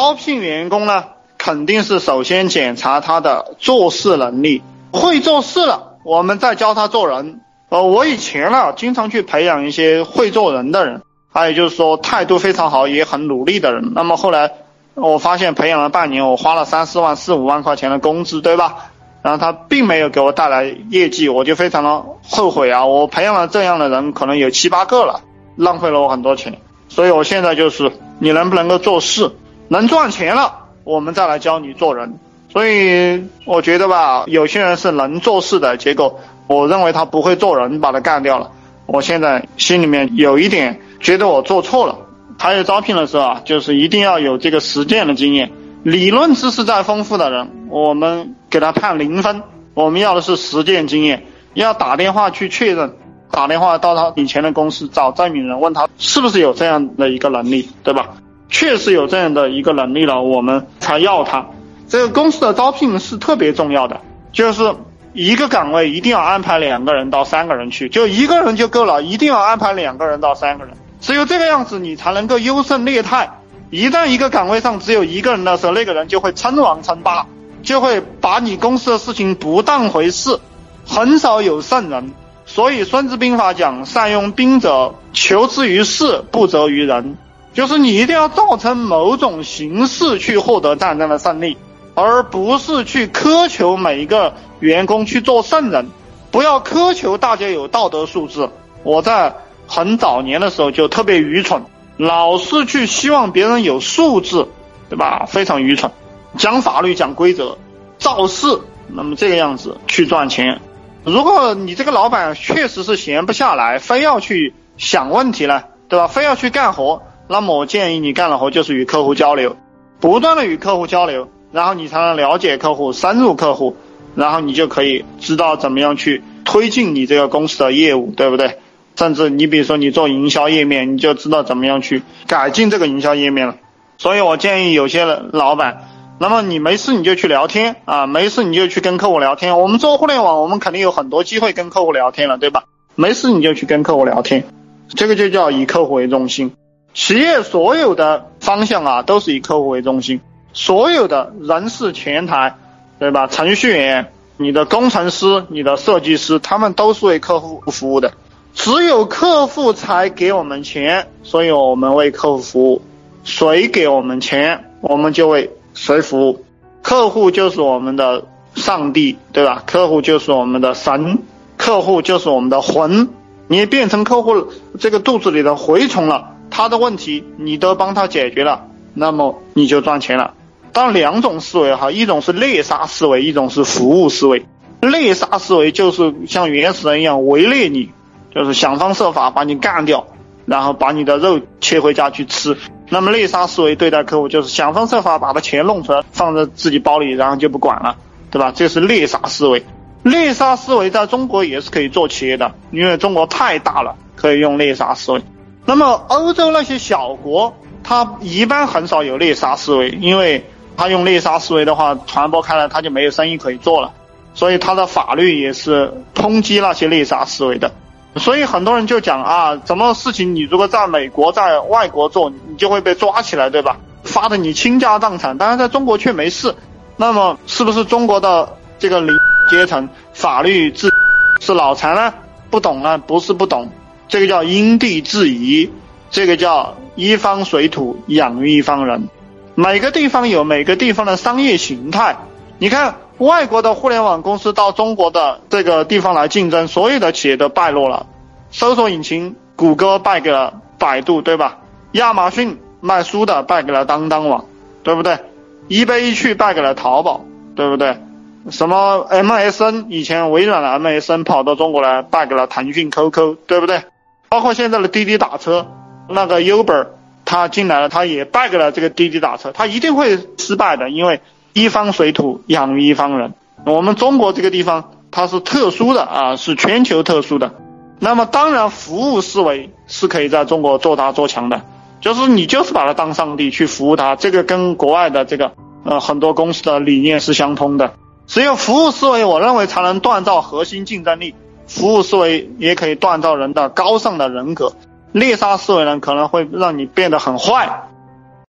招聘员工呢，肯定是首先检查他的做事能力，会做事了，我们再教他做人。呃，我以前呢，经常去培养一些会做人的人，还有就是说态度非常好，也很努力的人。那么后来，我发现培养了半年，我花了三四万、四五万块钱的工资，对吧？然后他并没有给我带来业绩，我就非常的后悔啊！我培养了这样的人，可能有七八个了，浪费了我很多钱。所以我现在就是，你能不能够做事，能赚钱了，我们再来教你做人。所以我觉得吧，有些人是能做事的，结果。我认为他不会做人，把他干掉了。我现在心里面有一点觉得我做错了。还有招聘的时候啊，就是一定要有这个实践的经验，理论知识再丰富的人，我们给他判零分。我们要的是实践经验，要打电话去确认，打电话到他以前的公司找证明人，问他是不是有这样的一个能力，对吧？确实有这样的一个能力了，我们才要他。这个公司的招聘是特别重要的，就是。一个岗位一定要安排两个人到三个人去，就一个人就够了，一定要安排两个人到三个人，只有这个样子你才能够优胜劣汰。一旦一个岗位上只有一个人的时候，那个人就会称王称霸，就会把你公司的事情不当回事，很少有圣人。所以《孙子兵法》讲：善用兵者，求之于事，不责于人。就是你一定要造成某种形式去获得战争的胜利。而不是去苛求每一个员工去做圣人，不要苛求大家有道德素质。我在很早年的时候就特别愚蠢，老是去希望别人有素质，对吧？非常愚蠢，讲法律讲规则，造势，那么这个样子去赚钱。如果你这个老板确实是闲不下来，非要去想问题呢，对吧？非要去干活，那么我建议你干的活就是与客户交流，不断的与客户交流。然后你才能了解客户，深入客户，然后你就可以知道怎么样去推进你这个公司的业务，对不对？甚至你比如说你做营销页面，你就知道怎么样去改进这个营销页面了。所以我建议有些老板，那么你没事你就去聊天啊，没事你就去跟客户聊天。我们做互联网，我们肯定有很多机会跟客户聊天了，对吧？没事你就去跟客户聊天，这个就叫以客户为中心。企业所有的方向啊，都是以客户为中心。所有的人事前台，对吧？程序员、你的工程师、你的设计师，他们都是为客户服务的。只有客户才给我们钱，所以我们为客户服务。谁给我们钱，我们就为谁服务。客户就是我们的上帝，对吧？客户就是我们的神，客户就是我们的魂。你变成客户这个肚子里的蛔虫了，他的问题你都帮他解决了，那么你就赚钱了。当两种思维哈，一种是猎杀思维，一种是服务思维。猎杀思维就是像原始人一样围猎你，就是想方设法把你干掉，然后把你的肉切回家去吃。那么猎杀思维对待客户就是想方设法把他钱弄出来放在自己包里，然后就不管了，对吧？这是猎杀思维。猎杀思维在中国也是可以做企业的，因为中国太大了，可以用猎杀思维。那么欧洲那些小国，它一般很少有猎杀思维，因为。他用猎杀思维的话传播开来，他就没有生意可以做了，所以他的法律也是抨击那些猎杀思维的。所以很多人就讲啊，什么事情你如果在美国在外国做，你就会被抓起来，对吧？发的你倾家荡产，但是在中国却没事。那么是不是中国的这个领阶层法律制是脑残呢？不懂呢？不是不懂，这个叫因地制宜，这个叫一方水土养育一方人。每个地方有每个地方的商业形态。你看，外国的互联网公司到中国的这个地方来竞争，所有的企业都败落了。搜索引擎，谷歌败给了百度，对吧？亚马逊卖书的败给了当当网，对不对？一杯一去败给了淘宝，对不对？什么 MSN 以前微软的 MSN 跑到中国来败给了腾讯 QQ，对不对？包括现在的滴滴打车，那个 Uber。他进来了，他也败给了这个滴滴打车，他一定会失败的，因为一方水土养育一方人。我们中国这个地方它是特殊的啊，是全球特殊的。那么当然，服务思维是可以在中国做大做强的，就是你就是把它当上帝去服务它，这个跟国外的这个呃很多公司的理念是相通的。只有服务思维，我认为才能锻造核心竞争力。服务思维也可以锻造人的高尚的人格。猎杀思维呢，可能会让你变得很坏。